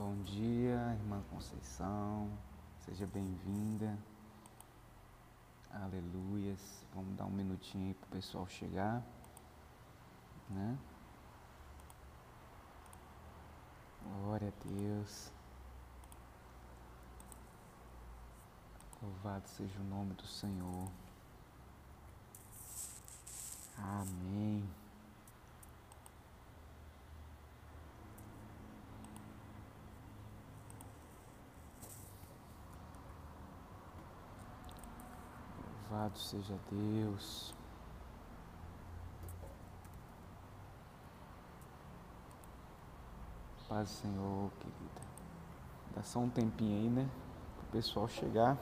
Bom dia, irmã Conceição. Seja bem-vinda. Aleluias. Vamos dar um minutinho aí para o pessoal chegar. Né? Glória a Deus. Louvado seja o nome do Senhor. Amém. Louvado seja Deus. Paz do Senhor, querida. Dá só um tempinho aí, né? Para o pessoal chegar.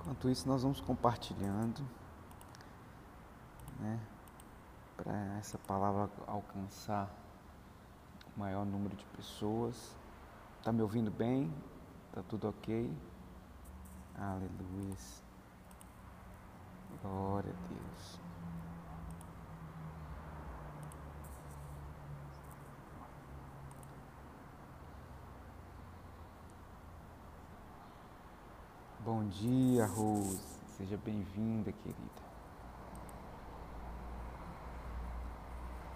Enquanto isso, nós vamos compartilhando, né? Para essa palavra alcançar o maior número de pessoas. Tá me ouvindo bem? Tá tudo ok? Aleluia. Glória a Deus. Bom dia, Rose. Seja bem-vinda, querida.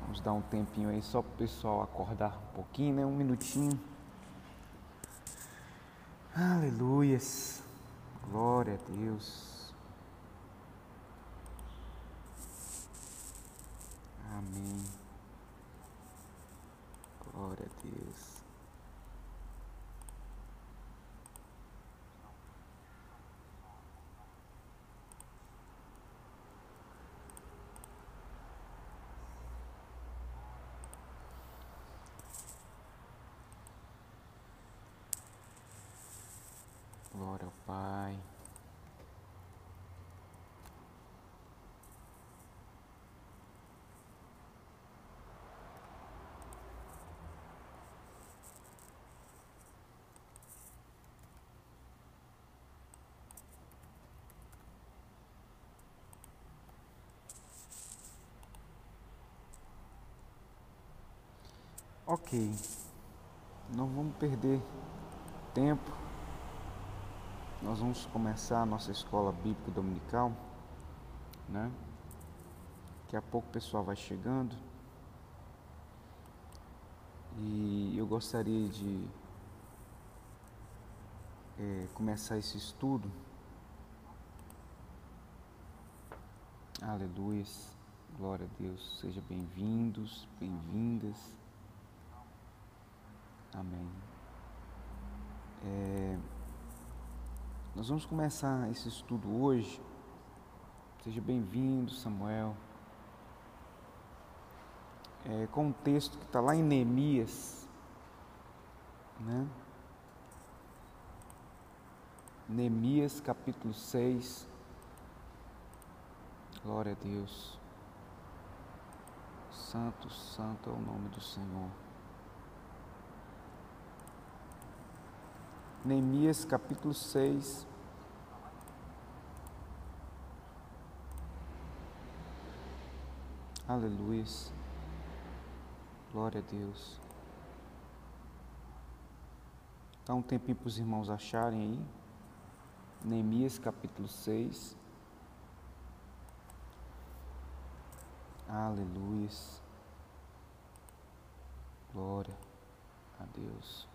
Vamos dar um tempinho aí só para o pessoal acordar um pouquinho, né? Um minutinho. Aleluias. Glória a Deus. Amém. Glória a Deus. Glória ao Pai. Ok, não vamos perder tempo. Nós vamos começar a nossa escola bíblica dominical, né? Daqui a pouco o pessoal vai chegando. E eu gostaria de é, começar esse estudo. Aleluia, glória a Deus. Sejam bem-vindos, bem-vindas. Amém. É, nós vamos começar esse estudo hoje. Seja bem-vindo, Samuel. É, com um texto que está lá em Neemias, né? Neemias capítulo 6. Glória a Deus. Santo, santo é o nome do Senhor. Neemias capítulo 6. Aleluia. Glória a Deus. Dá um tempinho para os irmãos acharem aí. Neemias capítulo 6. Aleluia. Glória a Deus.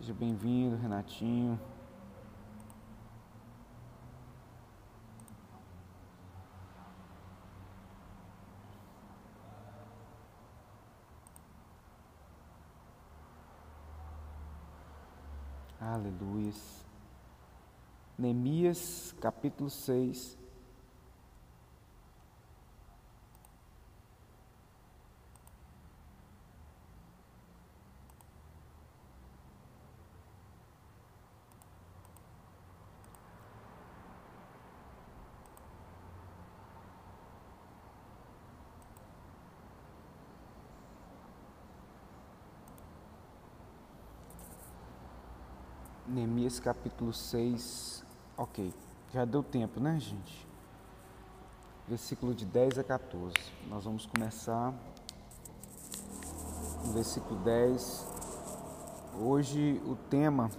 Seja bem-vindo, Renatinho. Aleluia. Neemias capítulo 6. Capítulo 6. Ok, já deu tempo, né, gente? Versículo de 10 a 14. Nós vamos começar no versículo 10. Hoje o tema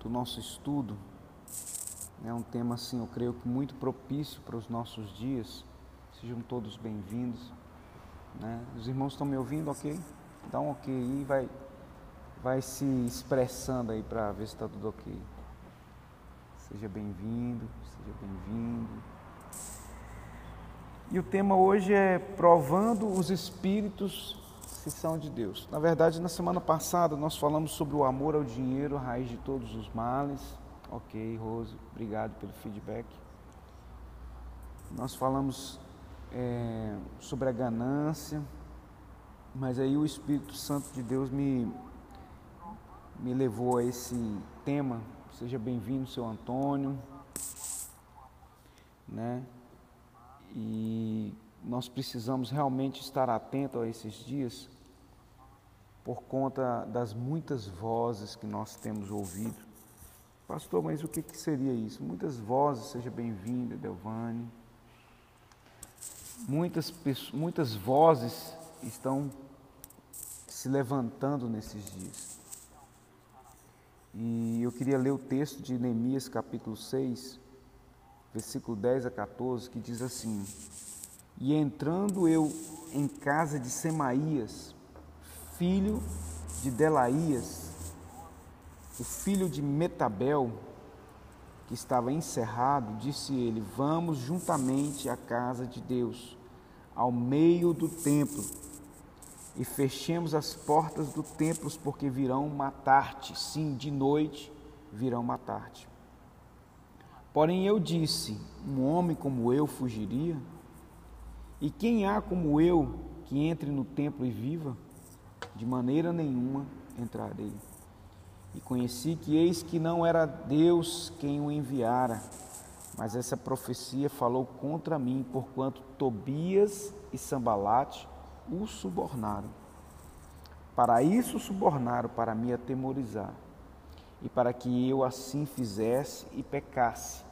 do nosso estudo é um tema assim, eu creio que muito propício para os nossos dias. Sejam todos bem-vindos. Né? Os irmãos estão me ouvindo, ok? Dá um ok aí, vai, vai se expressando aí para ver se está tudo ok. Seja bem-vindo, seja bem-vindo. E o tema hoje é provando os espíritos se são de Deus. Na verdade, na semana passada nós falamos sobre o amor ao dinheiro, raiz de todos os males. Ok, Rose, obrigado pelo feedback. Nós falamos é, sobre a ganância, mas aí o Espírito Santo de Deus me, me levou a esse tema. Seja bem-vindo, seu Antônio. Né? E nós precisamos realmente estar atentos a esses dias por conta das muitas vozes que nós temos ouvido. Pastor, mas o que, que seria isso? Muitas vozes, seja bem-vinda, Delvane. Muitas, muitas vozes estão se levantando nesses dias. E eu queria ler o texto de Neemias capítulo 6, versículo 10 a 14, que diz assim: E entrando eu em casa de Semaías, filho de Delaías, o filho de Metabel, que estava encerrado, disse ele: Vamos juntamente à casa de Deus, ao meio do templo, e fechemos as portas do templo, porque virão matar-te. Sim, de noite virão matar-te. Porém eu disse: Um homem como eu fugiria? E quem há como eu que entre no templo e viva? De maneira nenhuma entrarei. E conheci que eis que não era Deus quem o enviara, mas essa profecia falou contra mim, porquanto Tobias e Sambalate o subornaram. Para isso subornaram, para me atemorizar, e para que eu assim fizesse e pecasse,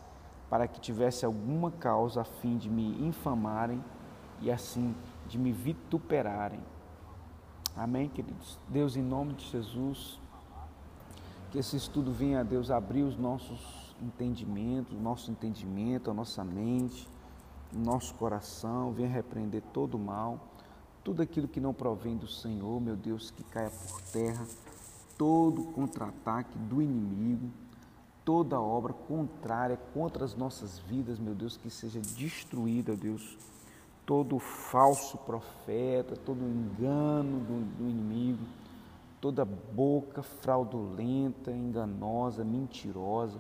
para que tivesse alguma causa a fim de me infamarem e assim de me vituperarem. Amém, queridos? Deus, em nome de Jesus, que esse estudo venha a Deus abrir os nossos entendimentos, o nosso entendimento, a nossa mente, o nosso coração, venha repreender todo o mal, tudo aquilo que não provém do Senhor, meu Deus, que caia por terra, todo contra-ataque do inimigo, toda obra contrária contra as nossas vidas, meu Deus, que seja destruída, Deus, todo falso profeta, todo engano do, do inimigo toda boca fraudulenta, enganosa, mentirosa,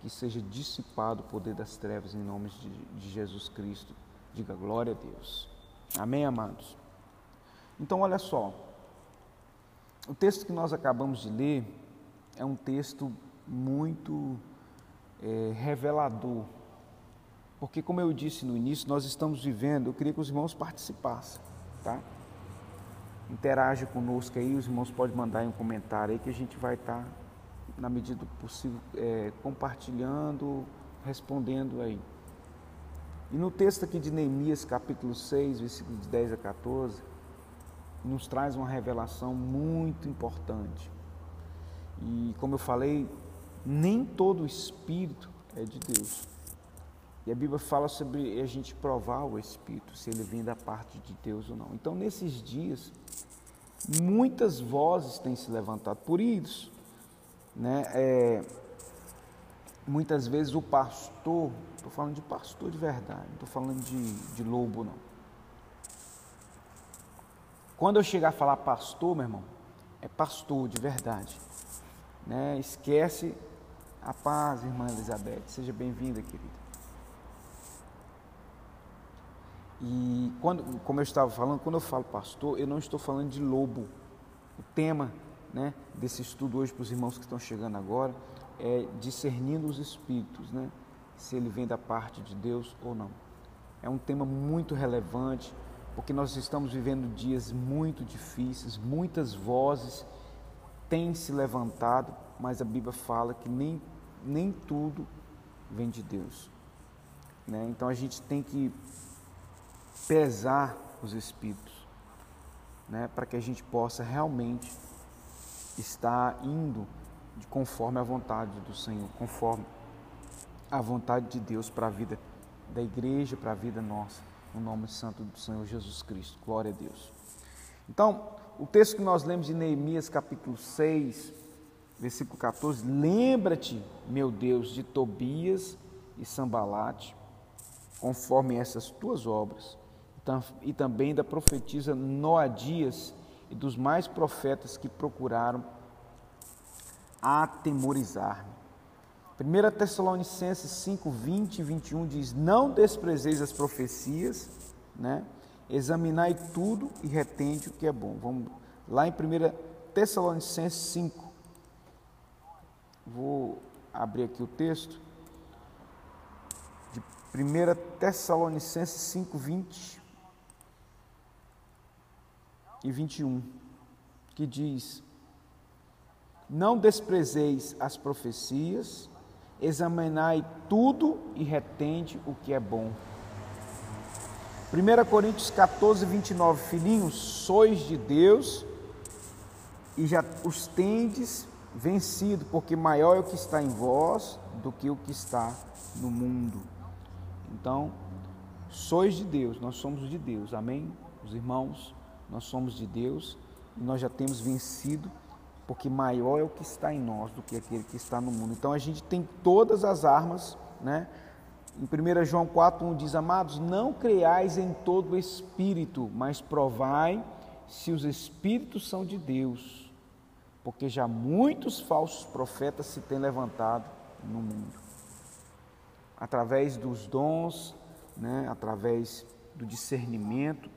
que seja dissipado o poder das trevas em nome de, de Jesus Cristo. Diga glória a Deus. Amém, amados? Então, olha só. O texto que nós acabamos de ler é um texto muito é, revelador. Porque, como eu disse no início, nós estamos vivendo, eu queria que os irmãos participassem, tá? interage conosco aí, os irmãos podem mandar um comentário aí que a gente vai estar, tá, na medida do possível, é, compartilhando, respondendo aí. E no texto aqui de Neemias, capítulo 6, versículos de 10 a 14, nos traz uma revelação muito importante. E como eu falei, nem todo espírito é de Deus. E a Bíblia fala sobre a gente provar o espírito, se ele vem da parte de Deus ou não. Então, nesses dias, muitas vozes têm se levantado. Por isso, né, é, muitas vezes o pastor, estou falando de pastor de verdade, não estou falando de, de lobo, não. Quando eu chegar a falar pastor, meu irmão, é pastor de verdade. Né? Esquece a paz, irmã Elizabeth. Seja bem-vinda, querida. E quando, como eu estava falando, quando eu falo pastor, eu não estou falando de lobo. O tema né, desse estudo hoje para os irmãos que estão chegando agora é discernindo os espíritos, né, se ele vem da parte de Deus ou não. É um tema muito relevante, porque nós estamos vivendo dias muito difíceis, muitas vozes têm se levantado, mas a Bíblia fala que nem, nem tudo vem de Deus. Né? Então a gente tem que pesar os espíritos. né, para que a gente possa realmente estar indo de conforme a vontade do Senhor, conforme a vontade de Deus para a vida da igreja, para a vida nossa, no nome santo do Senhor Jesus Cristo. Glória a Deus. Então, o texto que nós lemos de Neemias, capítulo 6, versículo 14: Lembra-te, meu Deus, de Tobias e Sambalate, conforme essas tuas obras, e também da profetisa Noadias e dos mais profetas que procuraram atemorizar-me. 1 Tessalonicenses 5, 20 e 21 diz: Não desprezeis as profecias, né? examinai tudo e retende o que é bom. Vamos lá em 1 Tessalonicenses 5. Vou abrir aqui o texto. De 1 Tessalonicenses 5, 20 e 21, que diz: Não desprezeis as profecias, examinai tudo e retende o que é bom. 1 Coríntios 14, 29, filhinhos, sois de Deus e já os tendes vencido, porque maior é o que está em vós do que o que está no mundo. Então, sois de Deus, nós somos de Deus, amém? Os irmãos, nós somos de Deus e nós já temos vencido, porque maior é o que está em nós do que aquele que está no mundo. Então a gente tem todas as armas, né? Em 1 João 4,1 diz: Amados, não creais em todo espírito, mas provai se os espíritos são de Deus, porque já muitos falsos profetas se têm levantado no mundo. Através dos dons, né, através do discernimento,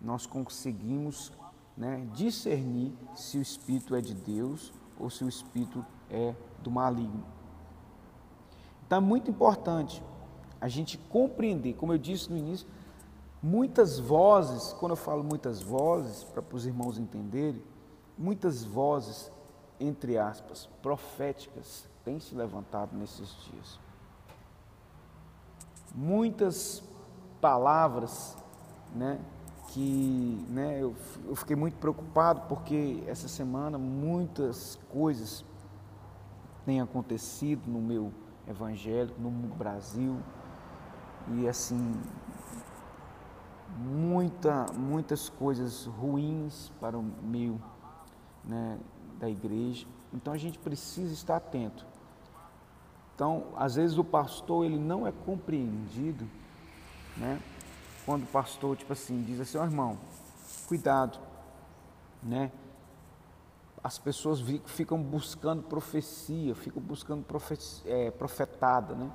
nós conseguimos né, discernir se o espírito é de Deus ou se o espírito é do maligno. Então é muito importante a gente compreender, como eu disse no início, muitas vozes, quando eu falo muitas vozes, para os irmãos entenderem, muitas vozes, entre aspas, proféticas, têm se levantado nesses dias. Muitas palavras, né, que né, eu, eu fiquei muito preocupado porque essa semana muitas coisas têm acontecido no meu evangelho, no Brasil, e assim muita, muitas coisas ruins para o meio né, da igreja. Então a gente precisa estar atento. Então, às vezes o pastor ele não é compreendido, né? Quando o pastor tipo assim diz assim, ó oh, irmão, cuidado, né? As pessoas ficam buscando profecia, ficam buscando é, profetada, né?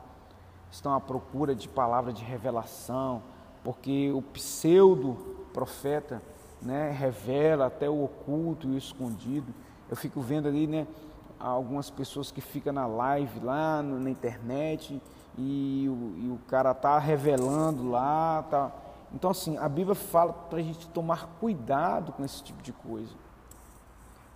estão à procura de palavra de revelação, porque o pseudo profeta né, revela até o oculto e o escondido. Eu fico vendo ali né, algumas pessoas que ficam na live lá no, na internet e o, e o cara tá revelando lá. Tá. Então, assim, a Bíblia fala para a gente tomar cuidado com esse tipo de coisa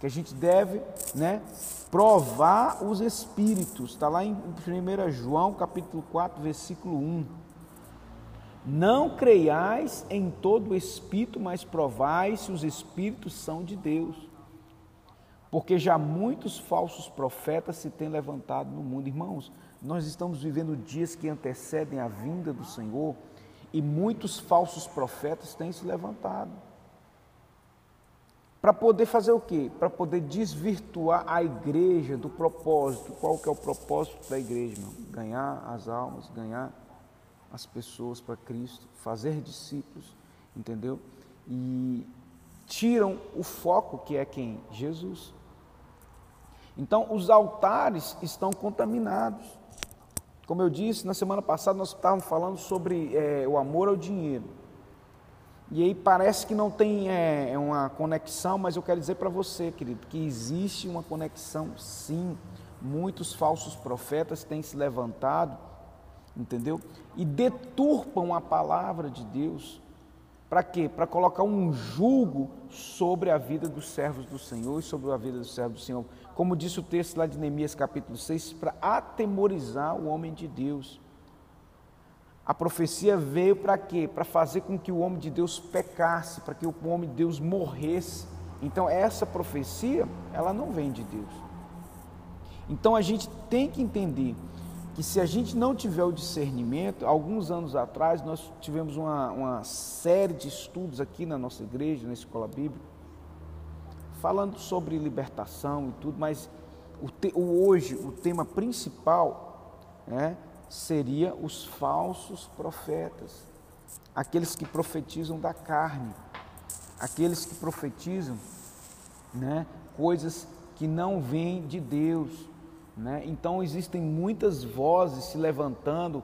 que a gente deve né, provar os espíritos. Está lá em 1 João capítulo 4, versículo 1. Não creiais em todo espírito, mas provai se os espíritos são de Deus. Porque já muitos falsos profetas se têm levantado no mundo. Irmãos, nós estamos vivendo dias que antecedem a vinda do Senhor e muitos falsos profetas têm se levantado. Para poder fazer o quê? Para poder desvirtuar a igreja do propósito. Qual que é o propósito da igreja, irmão? Ganhar as almas, ganhar as pessoas para Cristo, fazer discípulos, entendeu? E tiram o foco que é quem? Jesus. Então, os altares estão contaminados. Como eu disse, na semana passada nós estávamos falando sobre é, o amor ao dinheiro. E aí parece que não tem é, é uma conexão, mas eu quero dizer para você, querido, que existe uma conexão sim. Muitos falsos profetas têm se levantado, entendeu? E deturpam a palavra de Deus. Para quê? Para colocar um julgo sobre a vida dos servos do Senhor e sobre a vida dos servos do Senhor. Como disse o texto lá de Neemias capítulo 6, para atemorizar o homem de Deus. A profecia veio para quê? Para fazer com que o homem de Deus pecasse, para que o homem de Deus morresse. Então essa profecia, ela não vem de Deus. Então a gente tem que entender que se a gente não tiver o discernimento, alguns anos atrás nós tivemos uma, uma série de estudos aqui na nossa igreja, na escola bíblica, falando sobre libertação e tudo, mas o, te, o hoje o tema principal né, seria os falsos profetas, aqueles que profetizam da carne, aqueles que profetizam né, coisas que não vêm de Deus. Né? Então existem muitas vozes se levantando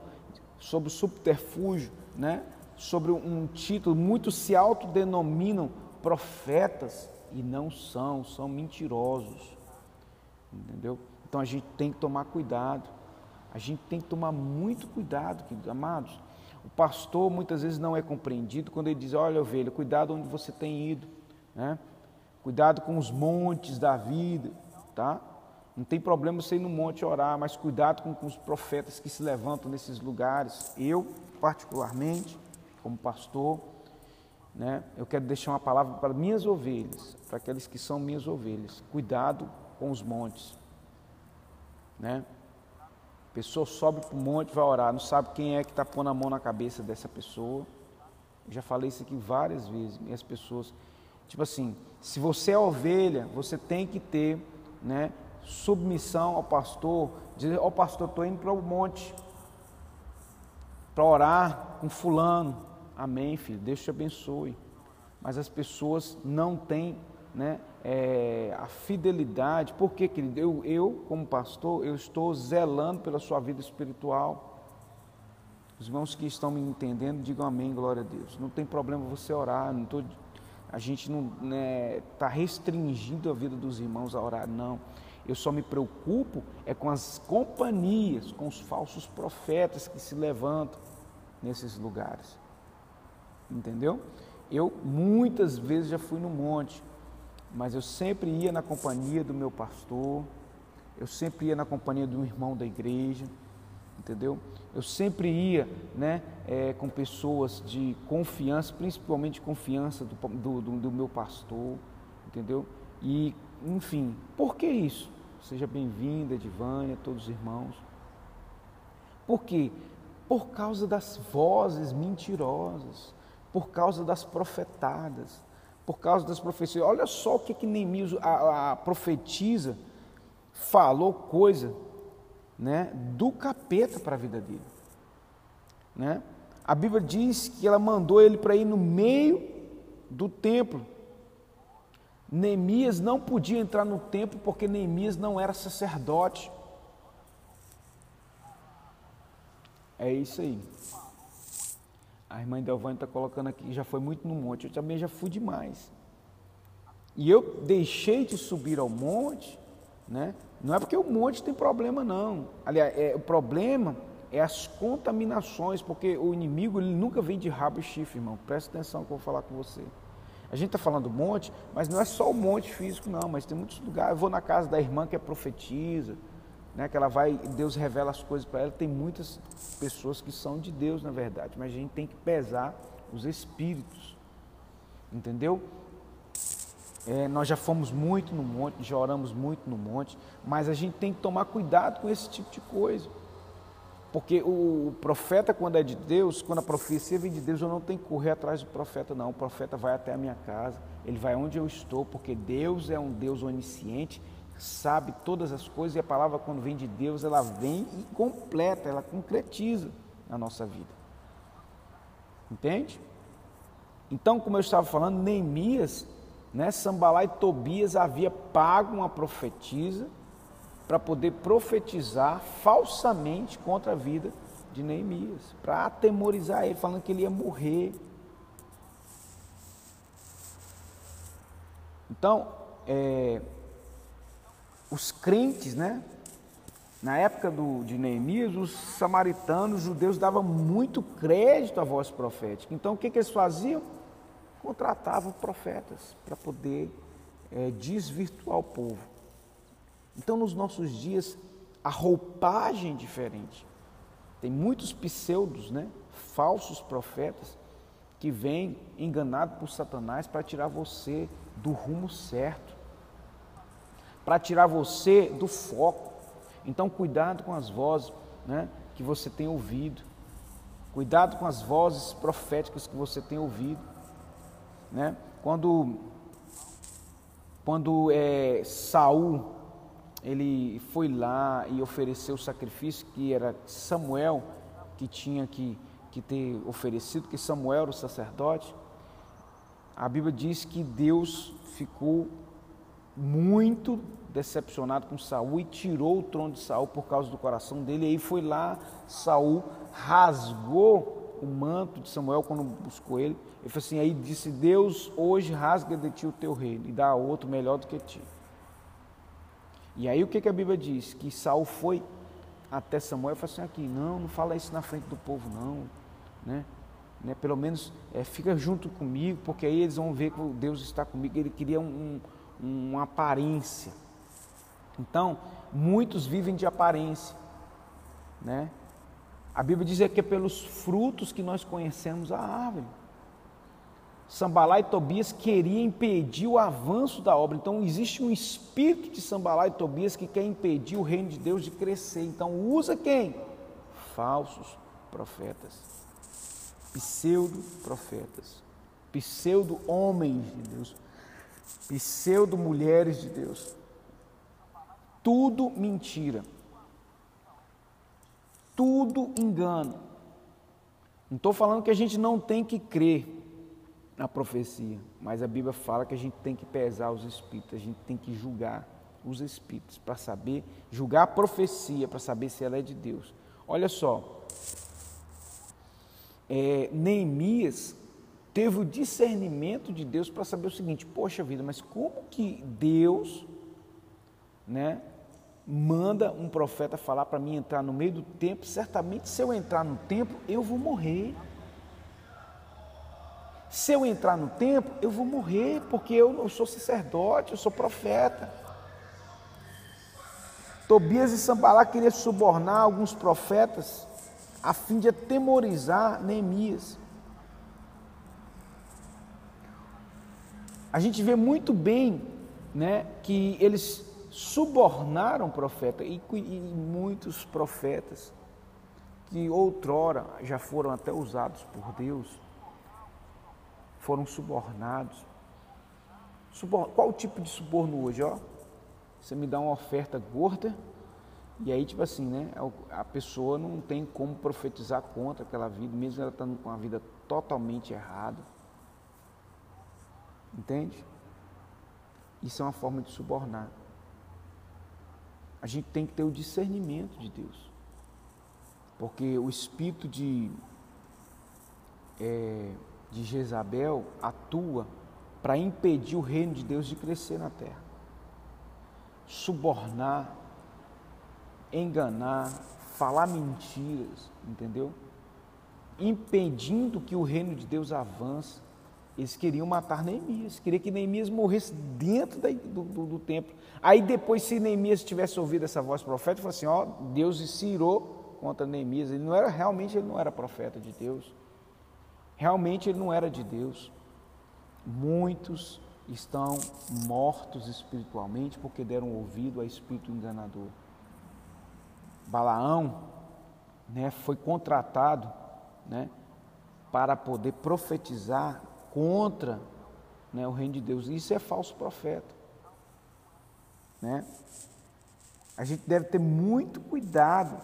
sobre o subterfúgio, né? sobre um título, muitos se autodenominam profetas e não são, são mentirosos. Entendeu? Então a gente tem que tomar cuidado. A gente tem que tomar muito cuidado, amados. O pastor muitas vezes não é compreendido quando ele diz: Olha, ovelha, cuidado onde você tem ido, né? cuidado com os montes da vida, tá? Não tem problema você ir no monte orar, mas cuidado com, com os profetas que se levantam nesses lugares. Eu, particularmente, como pastor, né, eu quero deixar uma palavra para minhas ovelhas, para aqueles que são minhas ovelhas. Cuidado com os montes. Né? A pessoa sobe para o monte, vai orar, não sabe quem é que está pondo a mão na cabeça dessa pessoa. Eu já falei isso aqui várias vezes. E as pessoas, tipo assim, se você é ovelha, você tem que ter né, submissão ao pastor, dizer, ó oh, pastor, estou indo para o monte para orar com fulano. Amém, filho, Deus te abençoe. Mas as pessoas não têm né, é, a fidelidade. Por quê, querido? Eu, eu, como pastor, eu estou zelando pela sua vida espiritual. Os irmãos que estão me entendendo, digam amém, glória a Deus. Não tem problema você orar, não tô, a gente não está né, tá restringindo a vida dos irmãos a orar, não. Eu só me preocupo é com as companhias, com os falsos profetas que se levantam nesses lugares. Entendeu? Eu muitas vezes já fui no monte, mas eu sempre ia na companhia do meu pastor, eu sempre ia na companhia do irmão da igreja, entendeu? Eu sempre ia né, é, com pessoas de confiança, principalmente confiança do, do, do, do meu pastor, entendeu? E, enfim, por que isso? Seja bem-vinda, Edivânia, todos os irmãos. Por quê? Por causa das vozes mentirosas, por causa das profetadas, por causa das profecias. Olha só o que, que Neemias, a, a profetiza, falou coisa né, do capeta para a vida dele. Né? A Bíblia diz que ela mandou ele para ir no meio do templo Neemias não podia entrar no templo porque Neemias não era sacerdote. É isso aí. A irmã Delvane está colocando aqui, já foi muito no monte, eu também já fui demais. E eu deixei de subir ao monte, né? Não é porque o monte tem problema, não. Aliás, é, o problema é as contaminações, porque o inimigo ele nunca vem de rabo e chifre, irmão. Presta atenção que eu vou falar com você. A gente está falando do monte, mas não é só o monte físico, não, mas tem muitos lugares. Eu vou na casa da irmã que é profetiza, né, que ela vai, Deus revela as coisas para ela. Tem muitas pessoas que são de Deus, na verdade, mas a gente tem que pesar os espíritos, entendeu? É, nós já fomos muito no monte, já oramos muito no monte, mas a gente tem que tomar cuidado com esse tipo de coisa. Porque o profeta, quando é de Deus, quando a profecia vem de Deus, eu não tenho que correr atrás do profeta, não. O profeta vai até a minha casa, ele vai onde eu estou, porque Deus é um Deus onisciente, sabe todas as coisas e a palavra, quando vem de Deus, ela vem e completa, ela concretiza na nossa vida. Entende? Então, como eu estava falando, Neemias, né, Sambalá e Tobias havia pago uma profetisa para poder profetizar falsamente contra a vida de Neemias, para atemorizar ele, falando que ele ia morrer. Então, é, os crentes, né? Na época do, de Neemias, os samaritanos, os judeus davam muito crédito à voz profética. Então, o que, que eles faziam? Contratavam profetas para poder é, desvirtuar o povo. Então, nos nossos dias, a roupagem é diferente. Tem muitos pseudos, né? falsos profetas, que vêm enganados por Satanás para tirar você do rumo certo, para tirar você do foco. Então, cuidado com as vozes né, que você tem ouvido, cuidado com as vozes proféticas que você tem ouvido. Né? Quando, quando é, Saul ele foi lá e ofereceu o sacrifício que era Samuel que tinha que, que ter oferecido, que Samuel era o sacerdote. A Bíblia diz que Deus ficou muito decepcionado com Saul e tirou o trono de Saul por causa do coração dele. E aí foi lá, Saul rasgou o manto de Samuel quando buscou ele. Ele falou assim: aí disse: Deus hoje rasga de ti o teu reino e dá a outro melhor do que ti. E aí o que, que a Bíblia diz? Que Saul foi até Samuel e falou assim, aqui, não, não fala isso na frente do povo não, né? né? Pelo menos é, fica junto comigo, porque aí eles vão ver que Deus está comigo. Ele queria um, um, uma aparência. Então, muitos vivem de aparência, né? A Bíblia diz que é pelos frutos que nós conhecemos a árvore. Sambalá e Tobias queriam impedir o avanço da obra. Então existe um espírito de Sambalá e Tobias que quer impedir o reino de Deus de crescer. Então usa quem? Falsos profetas, pseudo profetas, pseudo homens de Deus, pseudo mulheres de Deus. Tudo mentira. Tudo engano. Não estou falando que a gente não tem que crer na profecia, mas a Bíblia fala que a gente tem que pesar os espíritos, a gente tem que julgar os espíritos para saber, julgar a profecia para saber se ela é de Deus. Olha só, é, Neemias teve o discernimento de Deus para saber o seguinte: poxa vida, mas como que Deus, né, manda um profeta falar para mim entrar no meio do templo? Certamente, se eu entrar no templo, eu vou morrer. Se eu entrar no templo, eu vou morrer, porque eu não sou sacerdote, eu sou profeta. Tobias e Sambalá queriam subornar alguns profetas a fim de atemorizar Neemias. A gente vê muito bem né, que eles subornaram profeta e, e muitos profetas que outrora já foram até usados por Deus foram subornados. Subor... Qual o tipo de suborno hoje? Ó? Você me dá uma oferta gorda e aí, tipo assim, né? É a pessoa não tem como profetizar contra aquela vida, mesmo ela estando com a vida totalmente errada. Entende? Isso é uma forma de subornar. A gente tem que ter o discernimento de Deus. Porque o espírito de é, de Jezabel atua para impedir o reino de Deus de crescer na terra. Subornar, enganar, falar mentiras, entendeu? Impedindo que o reino de Deus avance. Eles queriam matar Neemias, queriam que Neemias morresse dentro do, do, do, templo. Aí depois, se Neemias tivesse ouvido essa voz profética, falou assim, ó, Deus se irou contra Neemias. Ele não era, realmente ele não era profeta de Deus. Realmente ele não era de Deus. Muitos estão mortos espiritualmente porque deram ouvido a espírito enganador. Balaão né, foi contratado né, para poder profetizar contra né, o reino de Deus. Isso é falso profeta. Né? A gente deve ter muito cuidado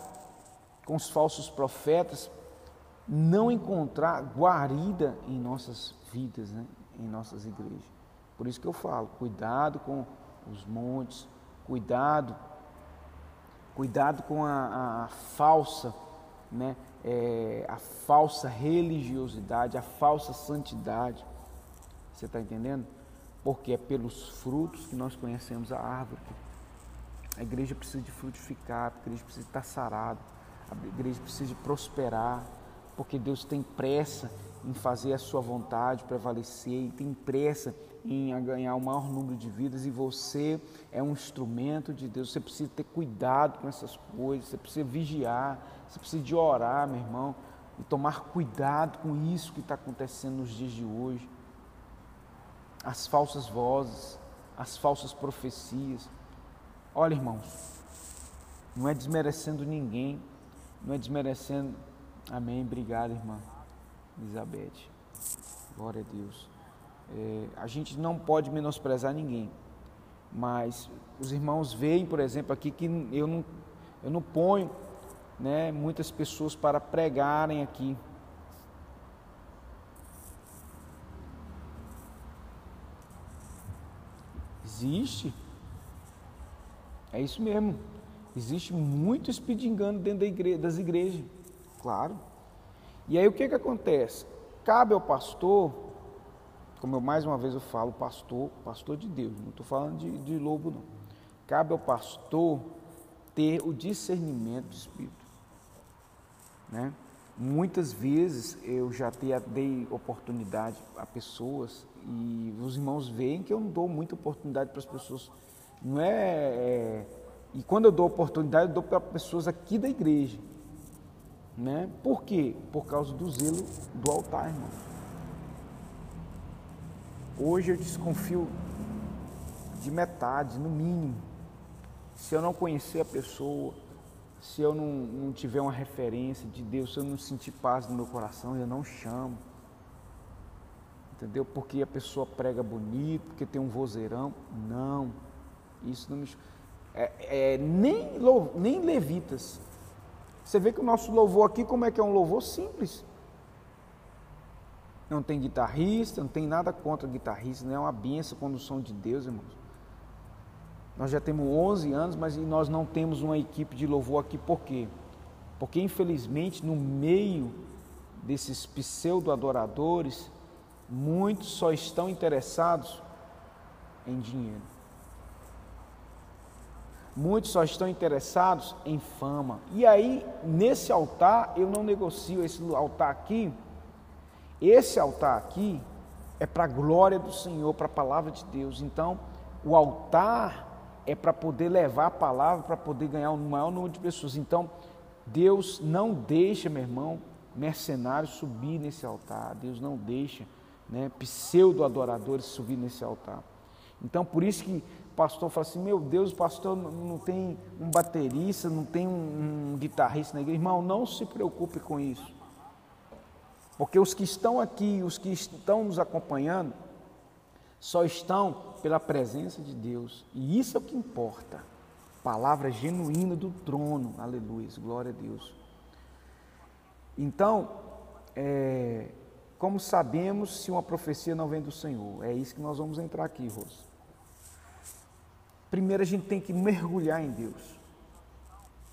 com os falsos profetas, não encontrar guarida em nossas vidas, né? em nossas igrejas. Por isso que eu falo, cuidado com os montes, cuidado, cuidado com a, a falsa, né? É, a falsa religiosidade, a falsa santidade. Você está entendendo? Porque é pelos frutos que nós conhecemos a árvore. A igreja precisa de frutificar, a igreja precisa estar sarada, a igreja precisa de prosperar, porque Deus tem pressa em fazer a sua vontade prevalecer e tem pressa em ganhar o maior número de vidas e você é um instrumento de Deus. Você precisa ter cuidado com essas coisas, você precisa vigiar, você precisa de orar, meu irmão, e tomar cuidado com isso que está acontecendo nos dias de hoje. As falsas vozes, as falsas profecias. Olha, irmãos, não é desmerecendo ninguém, não é desmerecendo. Amém. Obrigado, irmã Elizabeth. Glória a Deus. É, a gente não pode menosprezar ninguém, mas os irmãos veem, por exemplo, aqui que eu não, eu não ponho né, muitas pessoas para pregarem aqui. Existe. É isso mesmo. Existe muito engano dentro igreja, das igrejas. Claro. E aí o que, que acontece? Cabe ao pastor, como eu mais uma vez eu falo, pastor, pastor de Deus, não estou falando de, de lobo não. Cabe ao pastor ter o discernimento do Espírito. Né? Muitas vezes eu já dei oportunidade a pessoas e os irmãos veem que eu não dou muita oportunidade para as pessoas. Não é, é e quando eu dou oportunidade, eu dou para pessoas aqui da igreja. Né? Por quê? Por causa do zelo do altar, irmão. Hoje eu desconfio de metade, no mínimo. Se eu não conhecer a pessoa, se eu não, não tiver uma referência de Deus, se eu não sentir paz no meu coração, eu não chamo. Entendeu? Porque a pessoa prega bonito, porque tem um vozeirão. Não. Isso não me é, é, nem, nem levitas. Você vê que o nosso louvor aqui, como é que é um louvor simples. Não tem guitarrista, não tem nada contra guitarrista, não é uma benção quando som de Deus, irmãos. Nós já temos 11 anos, mas nós não temos uma equipe de louvor aqui, por quê? Porque infelizmente no meio desses pseudo-adoradores, muitos só estão interessados em dinheiro. Muitos só estão interessados em fama. E aí, nesse altar, eu não negocio esse altar aqui. Esse altar aqui é para a glória do Senhor, para a palavra de Deus. Então, o altar é para poder levar a palavra, para poder ganhar o um maior número de pessoas. Então, Deus não deixa, meu irmão, mercenários subir nesse altar. Deus não deixa né, pseudo-adoradores subir nesse altar. Então, por isso que pastor fala assim: Meu Deus, o pastor não tem um baterista, não tem um, um guitarrista na igreja. Irmão, não se preocupe com isso. Porque os que estão aqui, os que estão nos acompanhando, só estão pela presença de Deus. E isso é o que importa. Palavra genuína do trono. Aleluia. Glória a Deus. Então, é, como sabemos se uma profecia não vem do Senhor? É isso que nós vamos entrar aqui, Rosa. Primeiro a gente tem que mergulhar em Deus.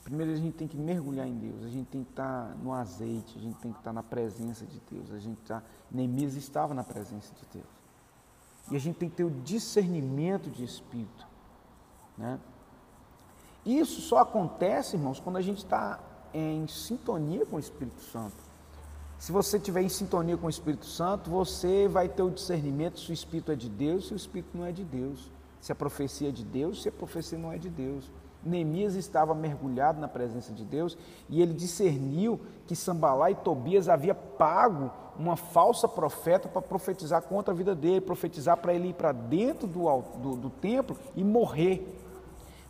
Primeiro a gente tem que mergulhar em Deus. A gente tem que estar no azeite, a gente tem que estar na presença de Deus. A gente tá, Neemias estava na presença de Deus. E a gente tem que ter o discernimento de espírito. Né? Isso só acontece, irmãos, quando a gente está em sintonia com o Espírito Santo. Se você estiver em sintonia com o Espírito Santo, você vai ter o discernimento se o Espírito é de Deus, se o Espírito não é de Deus se a profecia é de Deus, se a profecia não é de Deus. Neemias estava mergulhado na presença de Deus e ele discerniu que Sambalá e Tobias havia pago uma falsa profeta para profetizar contra a vida dele, profetizar para ele ir para dentro do, do, do templo e morrer.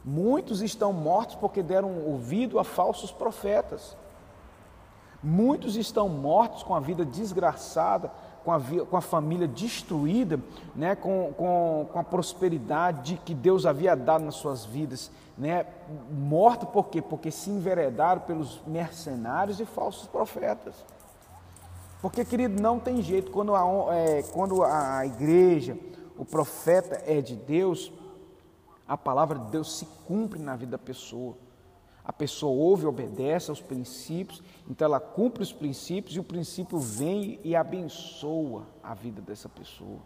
Muitos estão mortos porque deram ouvido a falsos profetas. Muitos estão mortos com a vida desgraçada com a, com a família destruída, né, com, com, com a prosperidade que Deus havia dado nas suas vidas, né, morto por quê? Porque se enveredaram pelos mercenários e falsos profetas. Porque, querido, não tem jeito, quando a, é, quando a igreja, o profeta é de Deus, a palavra de Deus se cumpre na vida da pessoa. A pessoa ouve, obedece aos princípios, então ela cumpre os princípios e o princípio vem e abençoa a vida dessa pessoa.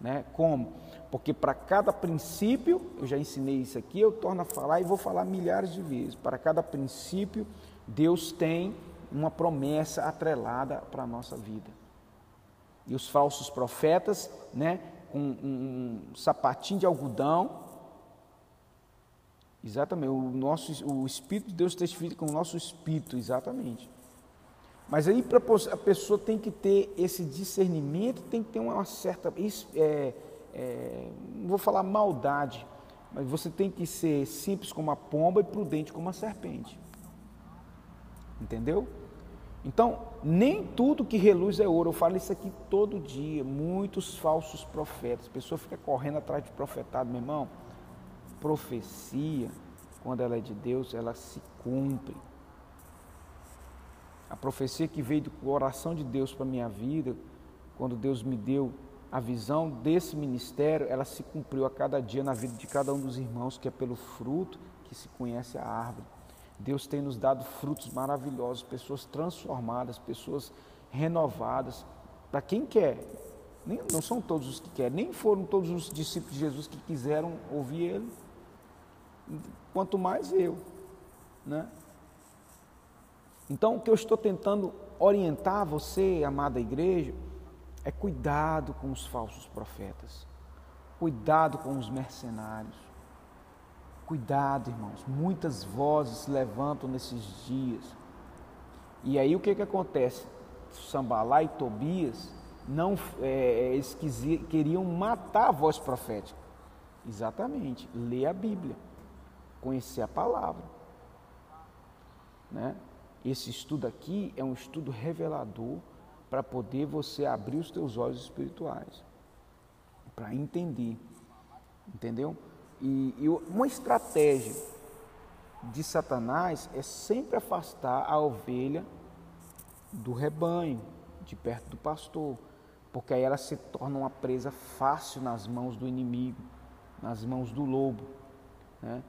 Né? Como? Porque para cada princípio, eu já ensinei isso aqui, eu torno a falar e vou falar milhares de vezes. Para cada princípio, Deus tem uma promessa atrelada para a nossa vida. E os falsos profetas, né, com um, um sapatinho de algodão, exatamente, o nosso o Espírito de Deus testifica com o nosso espírito, exatamente. Mas aí a pessoa tem que ter esse discernimento, tem que ter uma certa, é, é, não vou falar maldade, mas você tem que ser simples como a pomba e prudente como a serpente. Entendeu? Então, nem tudo que reluz é ouro. Eu falo isso aqui todo dia. Muitos falsos profetas. A pessoa fica correndo atrás de profetado, meu irmão. Profecia, quando ela é de Deus, ela se cumpre. A profecia que veio do coração de Deus para a minha vida, quando Deus me deu a visão desse ministério, ela se cumpriu a cada dia na vida de cada um dos irmãos, que é pelo fruto que se conhece a árvore. Deus tem nos dado frutos maravilhosos, pessoas transformadas, pessoas renovadas. Para quem quer, nem, não são todos os que querem, nem foram todos os discípulos de Jesus que quiseram ouvir Ele, quanto mais eu. Né? Então, o que eu estou tentando orientar você, amada igreja, é cuidado com os falsos profetas, cuidado com os mercenários. Cuidado, irmãos, muitas vozes se levantam nesses dias. E aí o que, que acontece? Sambalá e Tobias não é, eles queriam matar a voz profética. Exatamente, ler a Bíblia, conhecer a palavra. Né? Esse estudo aqui é um estudo revelador para poder você abrir os teus olhos espirituais, para entender, entendeu? E, e uma estratégia de Satanás é sempre afastar a ovelha do rebanho, de perto do pastor, porque aí ela se torna uma presa fácil nas mãos do inimigo, nas mãos do lobo, né?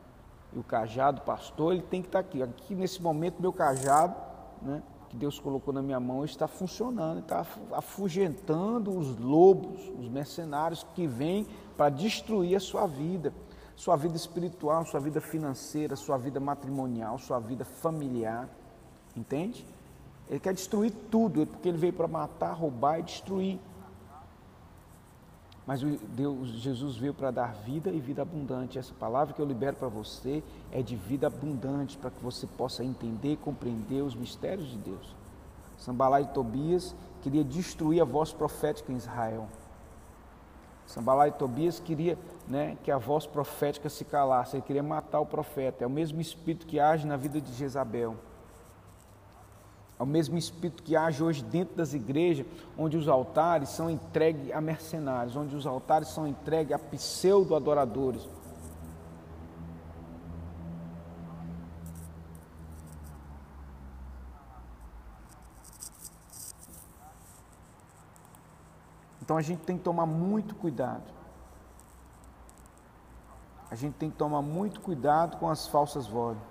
E o cajado, pastor, ele tem que estar aqui. Aqui nesse momento, meu cajado, né? que Deus colocou na minha mão está funcionando, está afugentando os lobos, os mercenários que vêm para destruir a sua vida, sua vida espiritual, sua vida financeira, sua vida matrimonial, sua vida familiar. Entende? Ele quer destruir tudo, porque ele veio para matar, roubar e destruir. Mas Deus, Jesus veio para dar vida e vida abundante. Essa palavra que eu libero para você é de vida abundante, para que você possa entender e compreender os mistérios de Deus. Sambalá e Tobias queria destruir a voz profética em Israel. Sambalá e Tobias queria né, que a voz profética se calasse, ele queria matar o profeta. É o mesmo espírito que age na vida de Jezabel. É o mesmo espírito que age hoje dentro das igrejas, onde os altares são entregues a mercenários, onde os altares são entregues a pseudo-adoradores. Então a gente tem que tomar muito cuidado. A gente tem que tomar muito cuidado com as falsas vozes.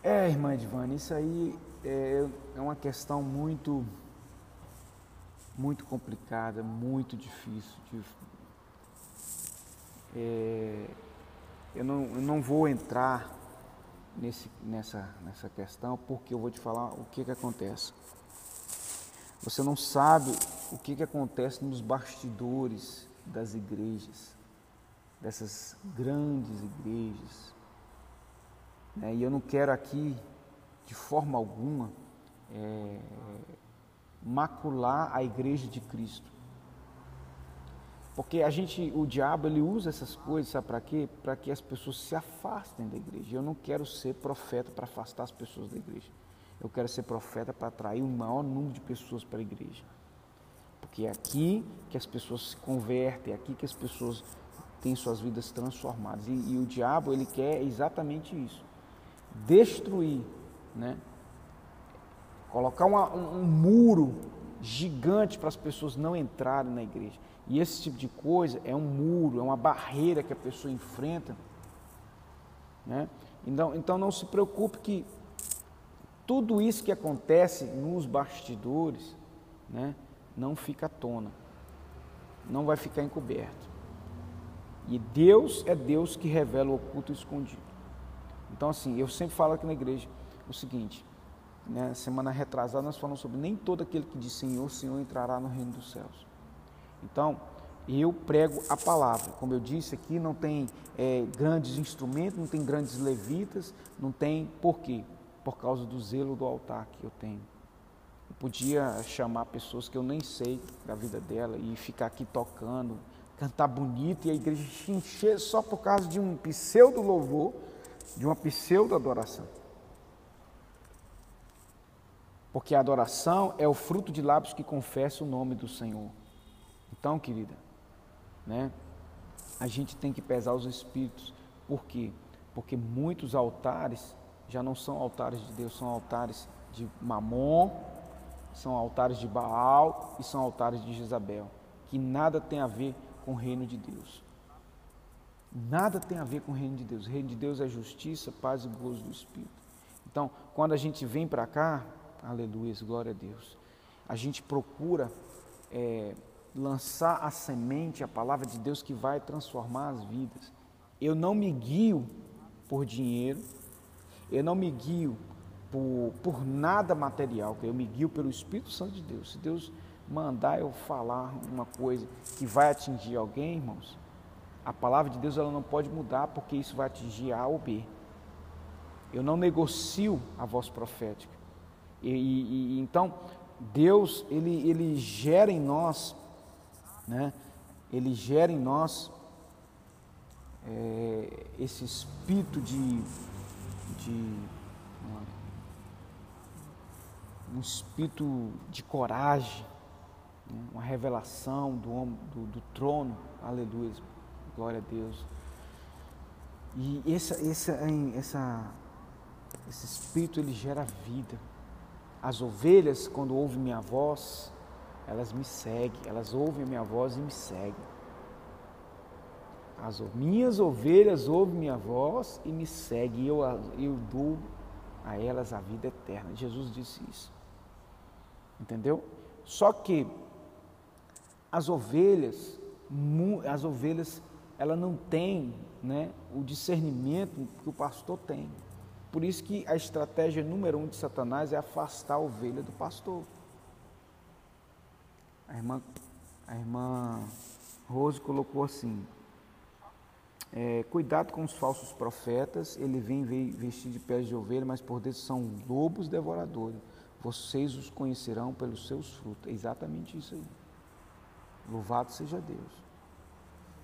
É, irmã Edvane, isso aí é, é uma questão muito, muito complicada, muito difícil. De, é, eu, não, eu não vou entrar nesse, nessa, nessa questão porque eu vou te falar o que, que acontece. Você não sabe o que, que acontece nos bastidores das igrejas, dessas grandes igrejas né? E eu não quero aqui, de forma alguma, é, macular a igreja de Cristo. Porque a gente, o diabo, ele usa essas coisas, sabe para quê? Para que as pessoas se afastem da igreja. Eu não quero ser profeta para afastar as pessoas da igreja. Eu quero ser profeta para atrair o maior número de pessoas para a igreja. Porque é aqui que as pessoas se convertem, é aqui que as pessoas têm suas vidas transformadas. E, e o diabo, ele quer exatamente isso destruir, né? colocar uma, um, um muro gigante para as pessoas não entrarem na igreja. E esse tipo de coisa é um muro, é uma barreira que a pessoa enfrenta. Né? Então, então não se preocupe que tudo isso que acontece nos bastidores, né? não fica à tona, não vai ficar encoberto. E Deus é Deus que revela o oculto e o escondido. Então, assim, eu sempre falo aqui na igreja o seguinte: né, semana retrasada nós falamos sobre nem todo aquele que diz Senhor, Senhor entrará no reino dos céus. Então, eu prego a palavra. Como eu disse aqui, não tem é, grandes instrumentos, não tem grandes levitas, não tem por quê? Por causa do zelo do altar que eu tenho. Eu podia chamar pessoas que eu nem sei da vida dela e ficar aqui tocando, cantar bonito e a igreja encher só por causa de um pseudo louvor, de uma pseudo adoração. Porque a adoração é o fruto de lábios que confessam o nome do Senhor. Então, querida, né? A gente tem que pesar os espíritos. Por quê? Porque muitos altares já não são altares de Deus, são altares de Mamon, são altares de Baal e são altares de Jezabel, que nada tem a ver com o reino de Deus. Nada tem a ver com o reino de Deus. O reino de Deus é justiça, paz e gozo do Espírito. Então, quando a gente vem para cá, aleluia, glória a Deus, a gente procura é, lançar a semente, a palavra de Deus que vai transformar as vidas. Eu não me guio por dinheiro, eu não me guio por, por nada material, eu me guio pelo Espírito Santo de Deus. Se Deus mandar eu falar uma coisa que vai atingir alguém, irmãos, a palavra de Deus ela não pode mudar porque isso vai atingir A ou B. Eu não negocio a voz profética. E, e, e então Deus ele, ele gera em nós né, ele gera em nós é, esse espírito de, de um espírito de coragem, né, uma revelação do, do, do trono, aleluia, glória a Deus. E essa, essa, essa, esse espírito ele gera vida. As ovelhas, quando ouvem minha voz, elas me seguem, elas ouvem a minha voz e me seguem. As minhas ovelhas ouvem minha voz e me seguem, e eu, eu dou a elas a vida eterna. Jesus disse isso. Entendeu? Só que as ovelhas, as ovelhas, ela não tem né, o discernimento que o pastor tem. Por isso que a estratégia número um de Satanás é afastar a ovelha do pastor. A irmã, a irmã Rose colocou assim: é, cuidado com os falsos profetas, ele vem vestido de pés de ovelha, mas por dentro são lobos devoradores. Vocês os conhecerão pelos seus frutos. É exatamente isso aí. Louvado seja Deus.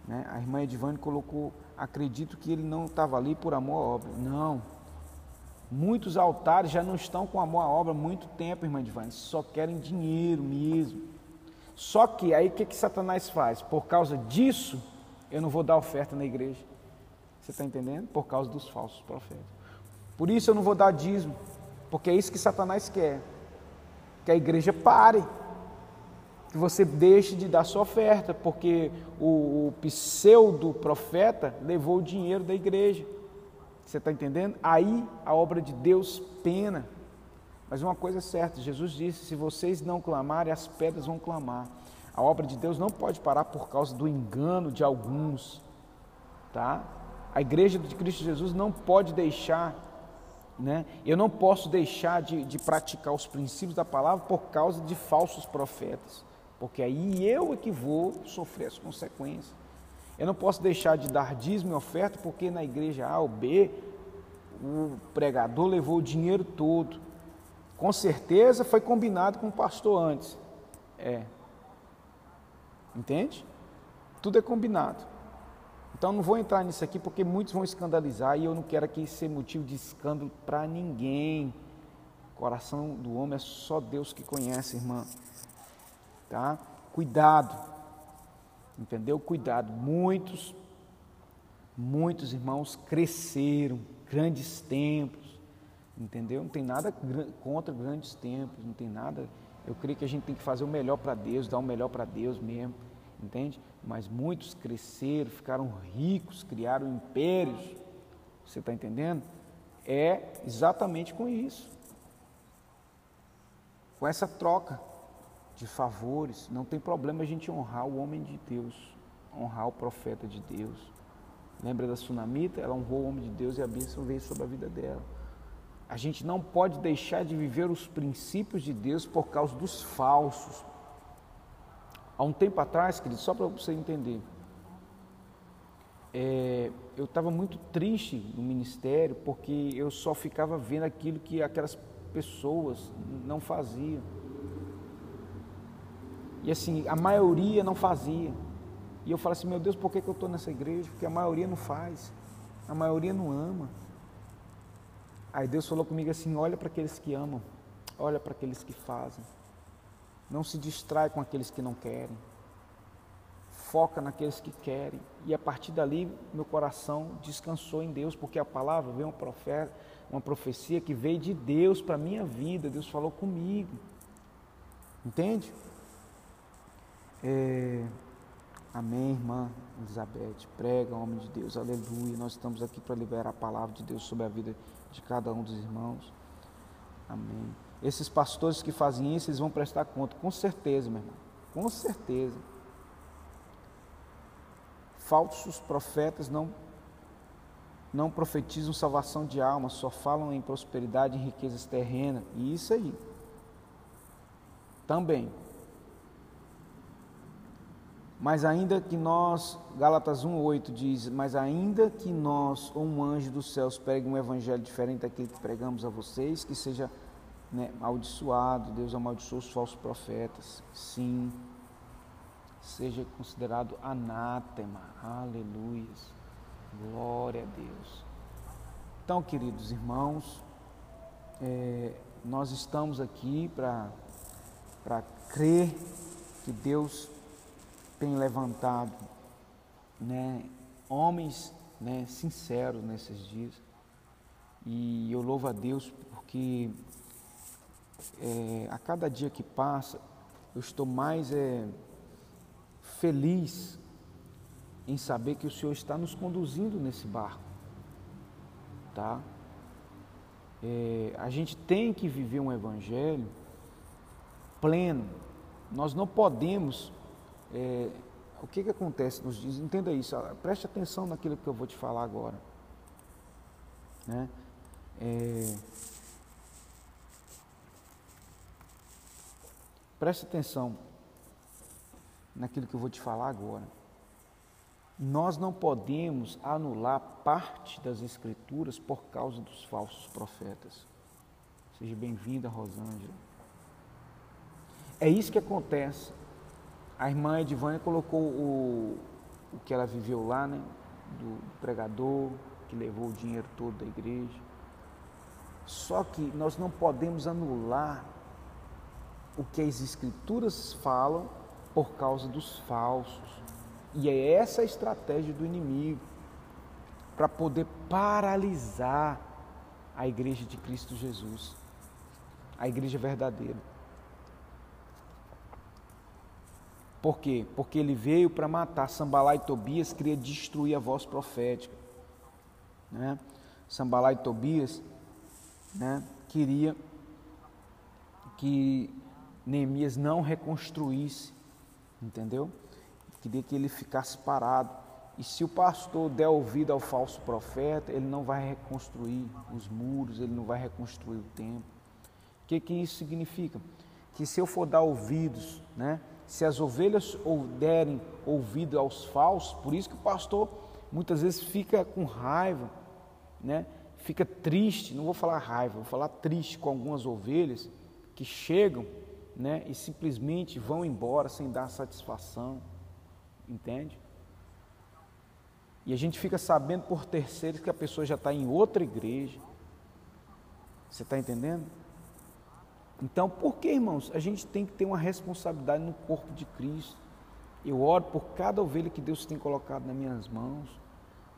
Né? A irmã Edvane colocou: acredito que ele não estava ali por amor à obra. Não. Muitos altares já não estão com amor à obra há muito tempo, irmã Edvane. Só querem dinheiro mesmo. Só que aí o que, que Satanás faz? Por causa disso, eu não vou dar oferta na igreja. Você está entendendo? Por causa dos falsos profetas. Por isso eu não vou dar dízimo, porque é isso que Satanás quer. Que a igreja pare. Que você deixe de dar sua oferta, porque o, o pseudo profeta levou o dinheiro da igreja. Você está entendendo? Aí a obra de Deus pena. Mas uma coisa é certa, Jesus disse: se vocês não clamarem, as pedras vão clamar. A obra de Deus não pode parar por causa do engano de alguns, tá? A igreja de Cristo Jesus não pode deixar, né? Eu não posso deixar de, de praticar os princípios da palavra por causa de falsos profetas, porque aí eu é que vou sofrer as consequências. Eu não posso deixar de dar dízimo e oferta porque na igreja A ou B o pregador levou o dinheiro todo. Com certeza foi combinado com o pastor antes. É. Entende? Tudo é combinado. Então não vou entrar nisso aqui porque muitos vão escandalizar e eu não quero aqui ser motivo de escândalo para ninguém. O coração do homem é só Deus que conhece, irmã. Tá? Cuidado. Entendeu? Cuidado. Muitos, muitos irmãos cresceram, grandes templos entendeu? Não tem nada contra grandes templos, não tem nada. Eu creio que a gente tem que fazer o melhor para Deus, dar o melhor para Deus mesmo, entende? Mas muitos cresceram, ficaram ricos, criaram impérios. Você está entendendo? É exatamente com isso, com essa troca. de favores. Não tem problema a gente honrar o homem de Deus, honrar o profeta de Deus. Lembra da sunamita? Ela honrou o homem de Deus e a bênção veio sobre a vida dela. A gente não pode deixar de viver os princípios de Deus por causa dos falsos. Há um tempo atrás, querido, só para você entender, é, eu estava muito triste no ministério porque eu só ficava vendo aquilo que aquelas pessoas não faziam. E assim, a maioria não fazia. E eu falo assim, meu Deus, por que, que eu estou nessa igreja? Porque a maioria não faz, a maioria não ama. Aí Deus falou comigo assim: olha para aqueles que amam, olha para aqueles que fazem. Não se distrai com aqueles que não querem foca naqueles que querem. E a partir dali, meu coração descansou em Deus, porque a palavra veio uma, profeta, uma profecia que veio de Deus para a minha vida. Deus falou comigo. Entende? É... Amém, irmã Elizabeth. Prega, homem de Deus. Aleluia. Nós estamos aqui para liberar a palavra de Deus sobre a vida de cada um dos irmãos. Amém. Esses pastores que fazem isso, eles vão prestar conta, com certeza, meu irmão. Com certeza falsos profetas não não profetizam salvação de alma, só falam em prosperidade e riquezas terrenas. E isso aí. Também. Mas ainda que nós, Gálatas 1,8 diz, mas ainda que nós, ou um anjo dos céus, pregue um evangelho diferente daquele que pregamos a vocês, que seja né, amaldiçoado, Deus amaldiçoou os falsos profetas. Sim seja considerado anátema. Aleluia. Glória a Deus. Então, queridos irmãos, é, nós estamos aqui para crer que Deus tem levantado né, homens né, sinceros nesses dias. E eu louvo a Deus porque é, a cada dia que passa, eu estou mais é, feliz em saber que o Senhor está nos conduzindo nesse barco, tá? É, a gente tem que viver um evangelho pleno. Nós não podemos. É, o que, que acontece nos dias? Entenda isso. Preste atenção naquilo que eu vou te falar agora. Né? É, preste atenção naquilo que eu vou te falar agora. Nós não podemos anular parte das Escrituras por causa dos falsos profetas. Seja bem-vinda, Rosângela. É isso que acontece. A irmã Edivânia colocou o, o que ela viveu lá, né? Do pregador que levou o dinheiro todo da igreja. Só que nós não podemos anular o que as Escrituras falam por causa dos falsos. E é essa a estratégia do inimigo para poder paralisar a igreja de Cristo Jesus, a igreja verdadeira. Por quê? Porque ele veio para matar. Sambalá e Tobias queria destruir a voz profética. Né? Sambalá e Tobias né, queria que Neemias não reconstruísse entendeu? Queria que ele ficasse parado. E se o pastor der ouvido ao falso profeta, ele não vai reconstruir os muros, ele não vai reconstruir o templo. O que, que isso significa? Que se eu for dar ouvidos, né? Se as ovelhas derem ouvido aos falsos, por isso que o pastor muitas vezes fica com raiva, né? fica triste, não vou falar raiva, vou falar triste com algumas ovelhas que chegam né, e simplesmente vão embora sem dar satisfação, entende? E a gente fica sabendo por terceiros que a pessoa já está em outra igreja. Você está entendendo? Então, por que, irmãos? A gente tem que ter uma responsabilidade no corpo de Cristo. Eu oro por cada ovelha que Deus tem colocado nas minhas mãos,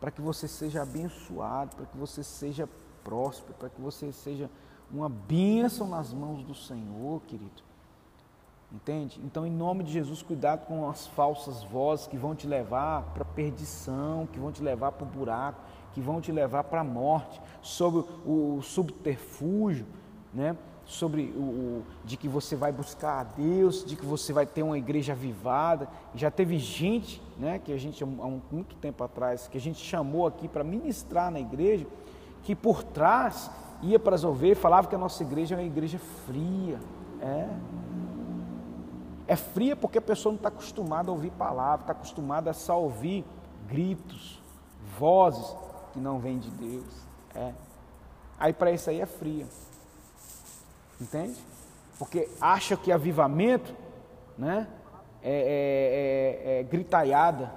para que você seja abençoado, para que você seja próspero, para que você seja uma bênção nas mãos do Senhor, querido. Entende? Então, em nome de Jesus, cuidado com as falsas vozes que vão te levar para a perdição, que vão te levar para o buraco, que vão te levar para a morte, sob o subterfúgio né, sobre o, de que você vai buscar a Deus, de que você vai ter uma igreja avivada. Já teve gente, né, que a gente há muito tempo atrás, que a gente chamou aqui para ministrar na igreja, que por trás ia para as ovelhas falava que a nossa igreja é uma igreja fria. É. É fria porque a pessoa não está acostumada a ouvir palavra, está acostumada a só ouvir gritos, vozes que não vêm de Deus. É. Aí para isso aí é fria. Entende? Porque acha que avivamento né, é, é, é, é gritaiada.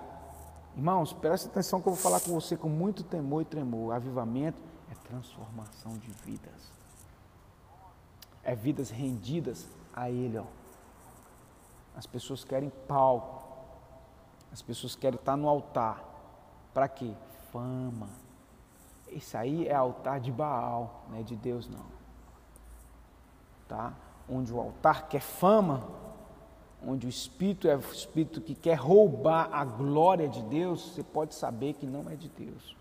Irmãos, preste atenção que eu vou falar com você com muito temor e tremor. Avivamento é transformação de vidas. É vidas rendidas a Ele. Ó. As pessoas querem palco. As pessoas querem estar no altar. Para quê? Fama. Isso aí é altar de Baal, não é de Deus não. Tá? Onde o altar quer fama, onde o espírito é o espírito que quer roubar a glória de Deus, você pode saber que não é de Deus.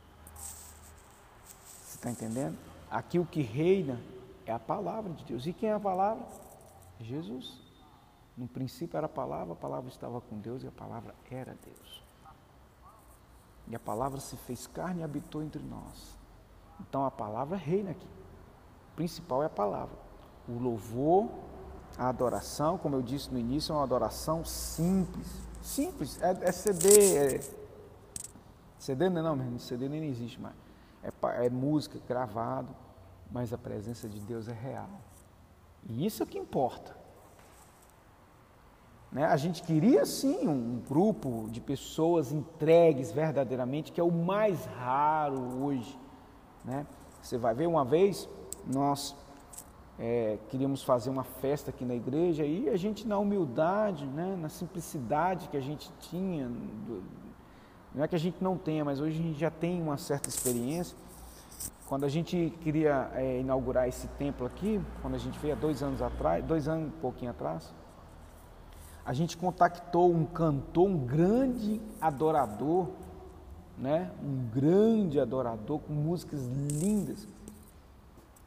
Você está entendendo? Aqui o que reina é a palavra de Deus. E quem é a palavra? Jesus. No princípio era a palavra, a palavra estava com Deus e a palavra era Deus. E a palavra se fez carne e habitou entre nós. Então a palavra reina aqui. O principal é a palavra. O louvor, a adoração, como eu disse no início, é uma adoração simples. Simples, é, é CD. É... CD não, não, não, CD nem existe mais. É, é música gravado, mas a presença de Deus é real. E isso é o que importa. Né? A gente queria sim um grupo de pessoas entregues verdadeiramente, que é o mais raro hoje. Né? Você vai ver uma vez, nós é, queríamos fazer uma festa aqui na igreja e a gente na humildade, né, na simplicidade que a gente tinha, não é que a gente não tenha, mas hoje a gente já tem uma certa experiência. Quando a gente queria é, inaugurar esse templo aqui, quando a gente veio há dois anos atrás, dois anos um pouquinho atrás, a gente contactou um cantor, um grande adorador, né? Um grande adorador com músicas lindas.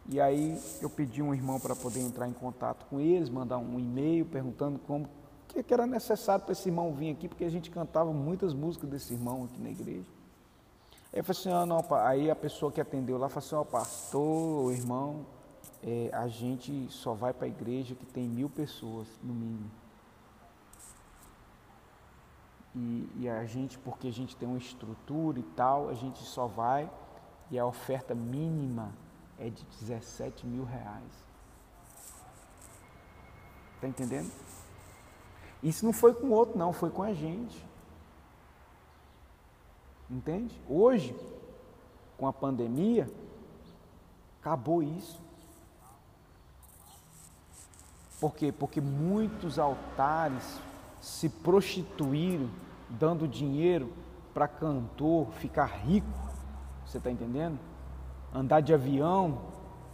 E aí eu pedi um irmão para poder entrar em contato com eles, mandar um e-mail perguntando como que, que era necessário para esse irmão vir aqui, porque a gente cantava muitas músicas desse irmão aqui na igreja. Aí eu falei assim, ah, não, aí a pessoa que atendeu lá falou assim, ó, oh, pastor, irmão, é, a gente só vai para a igreja que tem mil pessoas, no mínimo. E, e, a gente, porque a gente tem uma estrutura e tal, a gente só vai e a oferta mínima é de 17 mil reais. Está entendendo? Isso não foi com o outro, não, foi com a gente. Entende? Hoje, com a pandemia, acabou isso. Por quê? Porque muitos altares se prostituíram dando dinheiro para cantor ficar rico, você está entendendo? Andar de avião,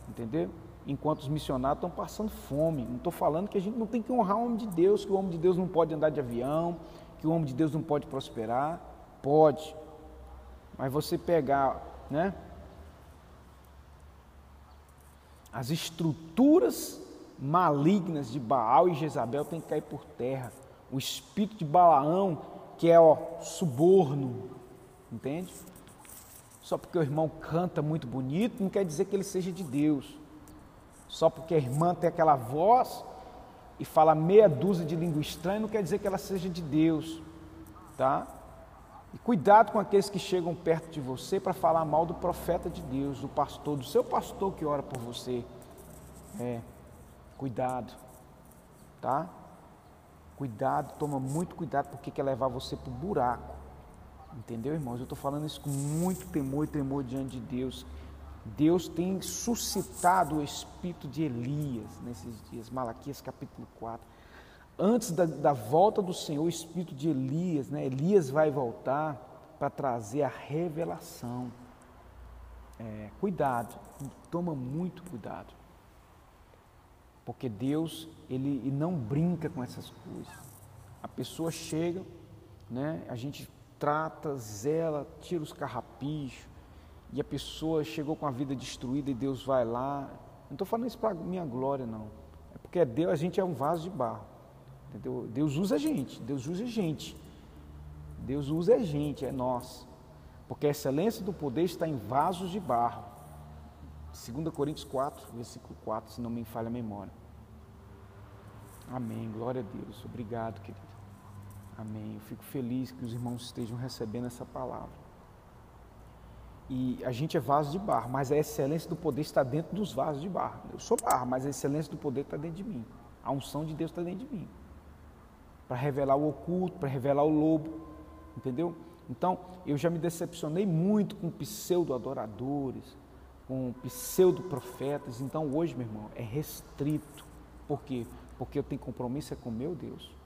entendeu? Enquanto os missionários estão passando fome. Não estou falando que a gente não tem que honrar o homem de Deus, que o homem de Deus não pode andar de avião, que o homem de Deus não pode prosperar. Pode. Mas você pegar, né? As estruturas malignas de Baal e Jezabel têm que cair por terra. O espírito de Balaão que é ó, suborno, entende? Só porque o irmão canta muito bonito, não quer dizer que ele seja de Deus. Só porque a irmã tem aquela voz e fala meia dúzia de língua estranha, não quer dizer que ela seja de Deus, tá? E cuidado com aqueles que chegam perto de você para falar mal do profeta de Deus, do pastor, do seu pastor que ora por você. É, cuidado, tá? Cuidado, toma muito cuidado porque quer levar você para o buraco. Entendeu, irmãos? Eu estou falando isso com muito temor e tremor diante de Deus. Deus tem suscitado o espírito de Elias nesses dias. Malaquias capítulo 4. Antes da, da volta do Senhor, o espírito de Elias, né? Elias vai voltar para trazer a revelação. É, cuidado, toma muito cuidado. Porque Deus, ele não brinca com essas coisas. A pessoa chega, né, a gente trata, zela, tira os carrapichos, e a pessoa chegou com a vida destruída e Deus vai lá Não estou falando isso para minha glória, não. É porque Deus, a gente é um vaso de barro. Entendeu? Deus usa a gente, Deus usa a gente. Deus usa a gente, é nós. Porque a excelência do poder está em vasos de barro. 2 Coríntios 4, versículo 4, se não me falha a memória. Amém. Glória a Deus. Obrigado, querido. Amém. Eu fico feliz que os irmãos estejam recebendo essa palavra. E a gente é vaso de barro, mas a excelência do poder está dentro dos vasos de barro. Eu sou barro, mas a excelência do poder está dentro de mim. A unção de Deus está dentro de mim. Para revelar o oculto, para revelar o lobo. Entendeu? Então, eu já me decepcionei muito com pseudo-adoradores, com pseudo-profetas. Então, hoje, meu irmão, é restrito. Por quê? Porque eu tenho compromisso é com meu Deus.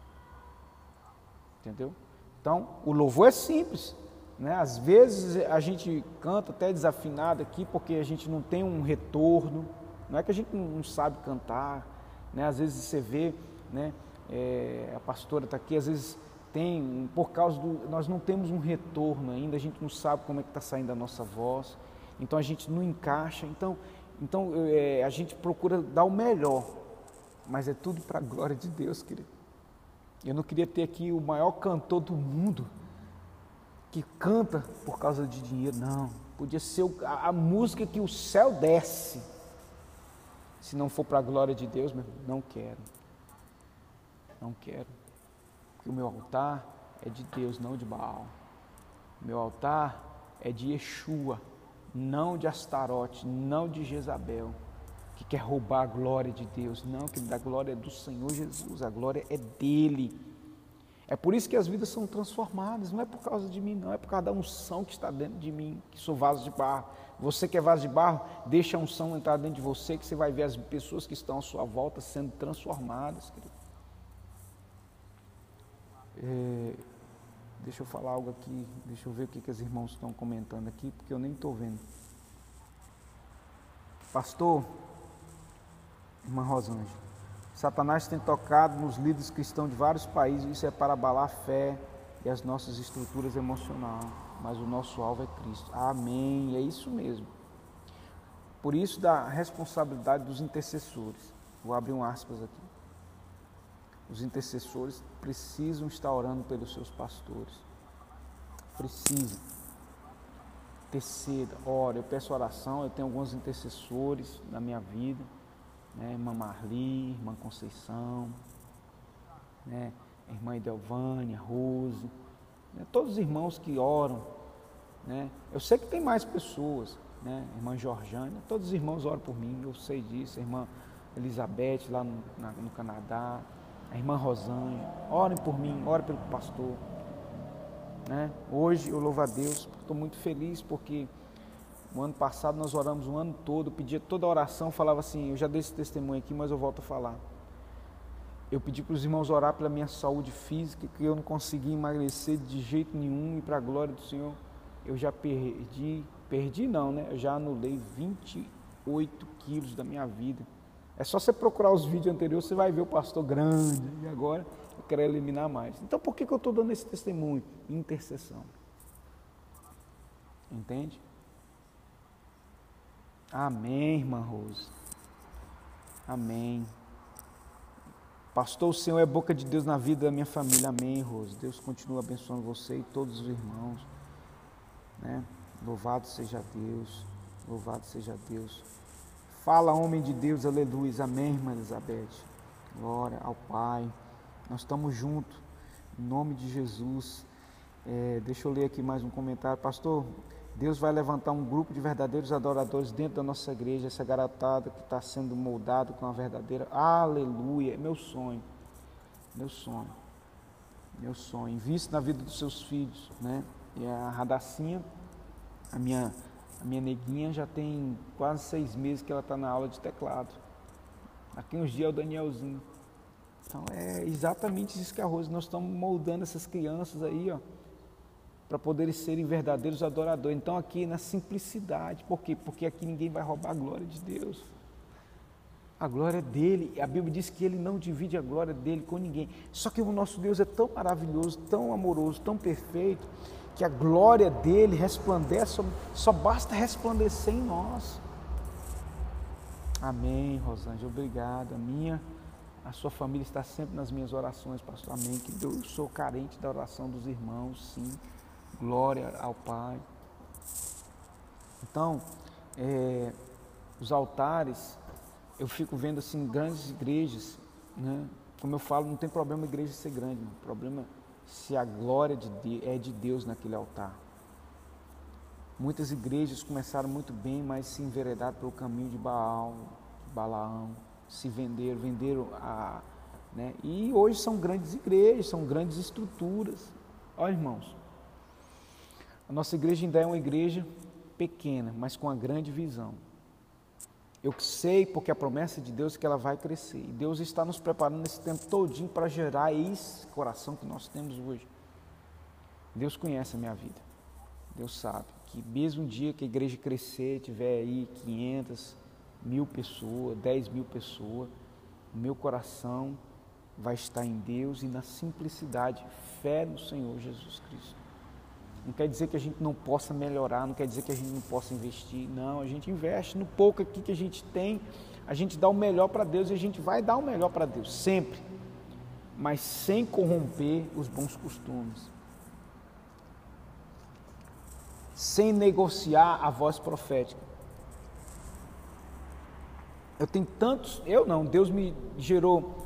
Entendeu? Então, o louvor é simples. Né? Às vezes a gente canta até desafinado aqui porque a gente não tem um retorno. Não é que a gente não sabe cantar. Né? Às vezes você vê, né? É, a pastora está aqui, às vezes tem, por causa do. Nós não temos um retorno ainda, a gente não sabe como é que está saindo a nossa voz, então a gente não encaixa. Então, então é, a gente procura dar o melhor, mas é tudo para a glória de Deus, querido. Eu não queria ter aqui o maior cantor do mundo que canta por causa de dinheiro, não. Podia ser a, música que o céu desce. Se não for para a glória de Deus, meu, não quero. Não quero que o meu altar é de Deus, não de Baal. Meu altar é de Yeshua, não de Astarote, não de Jezabel, que quer roubar a glória de Deus. Não, que a glória é do Senhor Jesus, a glória é dele. É por isso que as vidas são transformadas, não é por causa de mim, não, é por causa da unção que está dentro de mim, que sou vaso de barro. Você que é vaso de barro, deixa a unção entrar dentro de você, que você vai ver as pessoas que estão à sua volta sendo transformadas, querido. É, deixa eu falar algo aqui, deixa eu ver o que, que os irmãos estão comentando aqui, porque eu nem estou vendo. Pastor, irmã Rosângela, Satanás tem tocado nos líderes cristãos de vários países, isso é para abalar a fé e as nossas estruturas emocionais, mas o nosso alvo é Cristo. Amém, é isso mesmo. Por isso da responsabilidade dos intercessores. Vou abrir um aspas aqui. Os intercessores precisam estar orando pelos seus pastores. Precisam. Terceira, ora, eu peço oração, eu tenho alguns intercessores na minha vida, né? irmã Marli, irmã Conceição, né? irmã Idelvânia, Rose, né? todos os irmãos que oram. Né? Eu sei que tem mais pessoas, né? irmã Georgiana, todos os irmãos oram por mim, eu sei disso, irmã Elizabeth lá no, na, no Canadá, a irmã Rosângela, orem por mim, orem pelo pastor. Né? Hoje eu louvo a Deus, estou muito feliz porque o ano passado nós oramos o ano todo, pedia toda a oração, falava assim, eu já dei esse testemunho aqui, mas eu volto a falar. Eu pedi para os irmãos orar pela minha saúde física, que eu não consegui emagrecer de jeito nenhum e para a glória do Senhor, eu já perdi, perdi não, né? Eu já anulei 28 quilos da minha vida. É só você procurar os vídeos anteriores, você vai ver o pastor grande, e agora eu quero eliminar mais. Então por que, que eu estou dando esse testemunho? Intercessão. Entende? Amém, irmã Rose. Amém. Pastor, o Senhor é boca de Deus na vida da minha família. Amém, Rose. Deus continua abençoando você e todos os irmãos. Né? Louvado seja Deus. Louvado seja Deus. Fala, homem de Deus, aleluia. Amém, irmã Elizabeth. Glória ao Pai. Nós estamos juntos, em nome de Jesus. É, deixa eu ler aqui mais um comentário. Pastor, Deus vai levantar um grupo de verdadeiros adoradores dentro da nossa igreja, essa garotada que está sendo moldado com a verdadeira. Aleluia. É meu sonho. Meu sonho. Meu sonho. Invista na vida dos seus filhos, né? E a Radacinha, a minha a minha neguinha já tem quase seis meses que ela está na aula de teclado. Aqui uns dias é o Danielzinho. Então é exatamente isso que a Rose, nós estamos moldando essas crianças aí, ó, para poderem serem verdadeiros adoradores. Então aqui na simplicidade, por quê? Porque aqui ninguém vai roubar a glória de Deus. A glória é dele. A Bíblia diz que ele não divide a glória dele com ninguém. Só que o nosso Deus é tão maravilhoso, tão amoroso, tão perfeito, que a glória dele resplandece, só basta resplandecer em nós. Amém, Rosângela. Obrigado. A minha, a sua família está sempre nas minhas orações, pastor. Amém. Que eu sou carente da oração dos irmãos, sim. Glória ao Pai. Então, é, os altares, eu fico vendo assim grandes igrejas, né? Como eu falo, não tem problema a igreja ser grande, o problema é se a glória de Deus, é de Deus naquele altar. Muitas igrejas começaram muito bem, mas se enveredaram pelo caminho de Baal, Balaão, se venderam, venderam a. Né? E hoje são grandes igrejas, são grandes estruturas. Olha, irmãos, a nossa igreja ainda é uma igreja pequena, mas com uma grande visão. Eu sei porque a promessa de Deus é que ela vai crescer. E Deus está nos preparando nesse tempo todinho para gerar esse coração que nós temos hoje. Deus conhece a minha vida. Deus sabe que mesmo um dia que a igreja crescer, tiver aí 500, mil pessoas, 10 mil pessoas, o meu coração vai estar em Deus e na simplicidade, fé no Senhor Jesus Cristo. Não quer dizer que a gente não possa melhorar, não quer dizer que a gente não possa investir. Não, a gente investe no pouco aqui que a gente tem, a gente dá o melhor para Deus e a gente vai dar o melhor para Deus, sempre. Mas sem corromper os bons costumes sem negociar a voz profética. Eu tenho tantos, eu não, Deus me gerou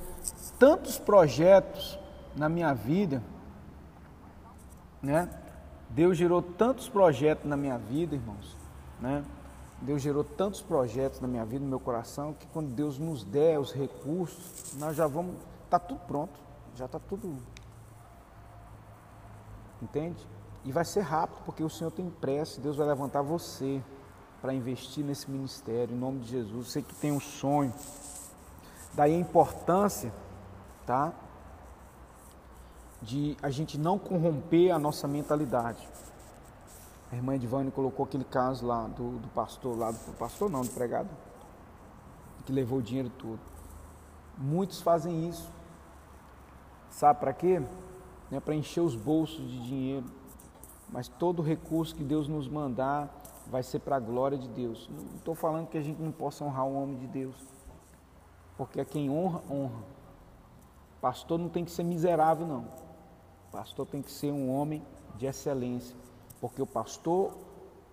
tantos projetos na minha vida, né? Deus gerou tantos projetos na minha vida, irmãos, né? Deus gerou tantos projetos na minha vida, no meu coração, que quando Deus nos der os recursos, nós já vamos, tá tudo pronto, já tá tudo, entende? E vai ser rápido, porque o Senhor tem pressa, Deus vai levantar você para investir nesse ministério, em nome de Jesus. Você que tem um sonho. Daí a importância, tá? De a gente não corromper a nossa mentalidade. A irmã Edvane colocou aquele caso lá do, do pastor, lá do pastor não, do pregado, que levou o dinheiro todo. Muitos fazem isso. Sabe para quê? É para encher os bolsos de dinheiro mas todo recurso que Deus nos mandar vai ser para a glória de Deus. Não estou falando que a gente não possa honrar um homem de Deus, porque quem honra, honra. Pastor não tem que ser miserável, não. Pastor tem que ser um homem de excelência, porque o pastor,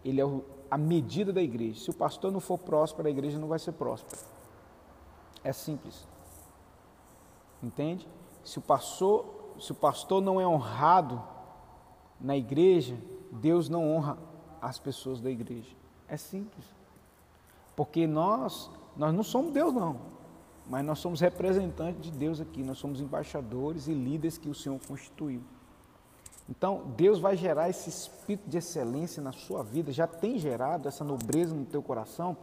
ele é a medida da igreja. Se o pastor não for próspero, a igreja não vai ser próspera. É simples. Entende? Se o pastor, se o pastor não é honrado, na igreja, Deus não honra as pessoas da igreja. É simples. Porque nós, nós não somos Deus não, mas nós somos representantes de Deus aqui, nós somos embaixadores e líderes que o Senhor constituiu. Então, Deus vai gerar esse espírito de excelência na sua vida, já tem gerado essa nobreza no teu coração,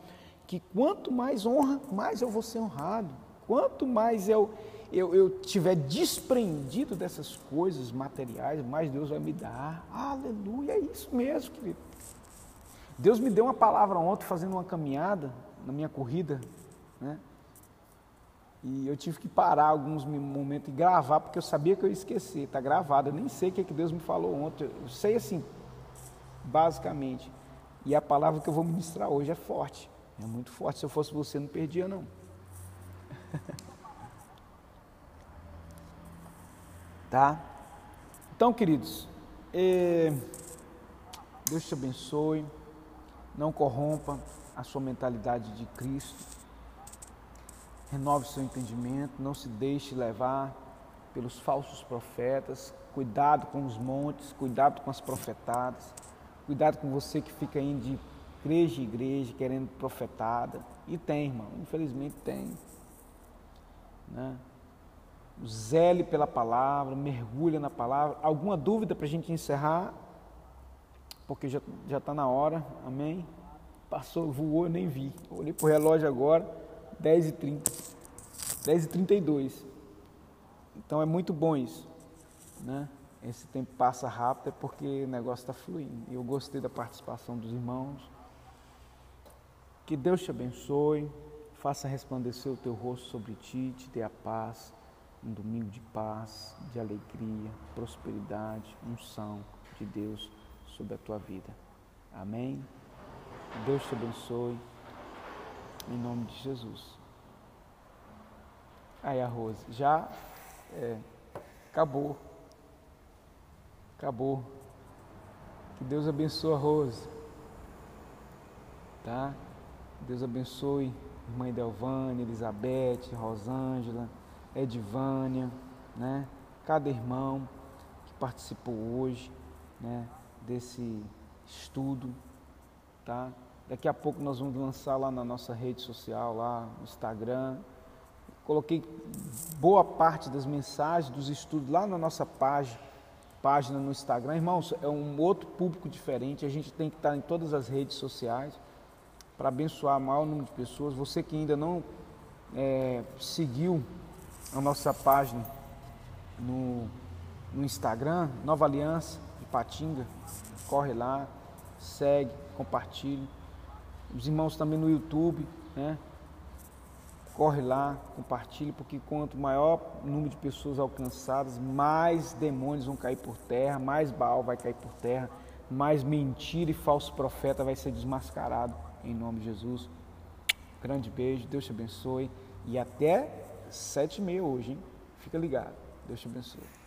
que quanto mais honra, mais eu vou ser honrado. Quanto mais eu, eu, eu tiver desprendido dessas coisas materiais, mais Deus vai me dar. Aleluia, é isso mesmo, querido. Deus me deu uma palavra ontem fazendo uma caminhada na minha corrida, né? E eu tive que parar alguns momentos e gravar, porque eu sabia que eu ia esquecer. Está gravado, eu nem sei o que, é que Deus me falou ontem. Eu sei assim, basicamente. E a palavra que eu vou ministrar hoje é forte. É muito forte. Se eu fosse você, não perdia, não. Tá? Então, queridos, eh, Deus te abençoe, não corrompa a sua mentalidade de Cristo, renove seu entendimento, não se deixe levar pelos falsos profetas, cuidado com os montes, cuidado com as profetadas, cuidado com você que fica indo de igreja em igreja querendo profetada. E tem, irmão, infelizmente tem. Né? zele pela palavra, mergulha na palavra. Alguma dúvida para a gente encerrar? Porque já está na hora, amém? Passou, voou, eu nem vi. Olhei para o relógio agora, 10h30, 10h32. Então é muito bom isso, né? Esse tempo passa rápido é porque o negócio está fluindo. E eu gostei da participação dos irmãos. Que Deus te abençoe, faça resplandecer o teu rosto sobre ti, te dê a paz um domingo de paz, de alegria, prosperidade, unção de Deus sobre a tua vida. Amém? Deus te abençoe. Em nome de Jesus. Aí a Rose, já é, acabou. Acabou. Que Deus abençoe a Rose. Tá? Deus abençoe irmã Delvânia, Elizabeth, Rosângela, Edvânia, né? Cada irmão que participou hoje, né? Desse estudo, tá? Daqui a pouco nós vamos lançar lá na nossa rede social, lá no Instagram. Coloquei boa parte das mensagens dos estudos lá na nossa página, página no Instagram. Irmãos, é um outro público diferente. A gente tem que estar em todas as redes sociais para abençoar o maior número de pessoas. Você que ainda não é, seguiu a nossa página no, no Instagram, Nova Aliança de Patinga, corre lá, segue, compartilhe. Os irmãos também no YouTube, né? Corre lá, compartilhe, porque quanto maior número de pessoas alcançadas, mais demônios vão cair por terra, mais Baal vai cair por terra, mais mentira e falso profeta vai ser desmascarado em nome de Jesus. Grande beijo, Deus te abençoe e até sete e meia hoje, hein? Fica ligado. Deus te abençoe.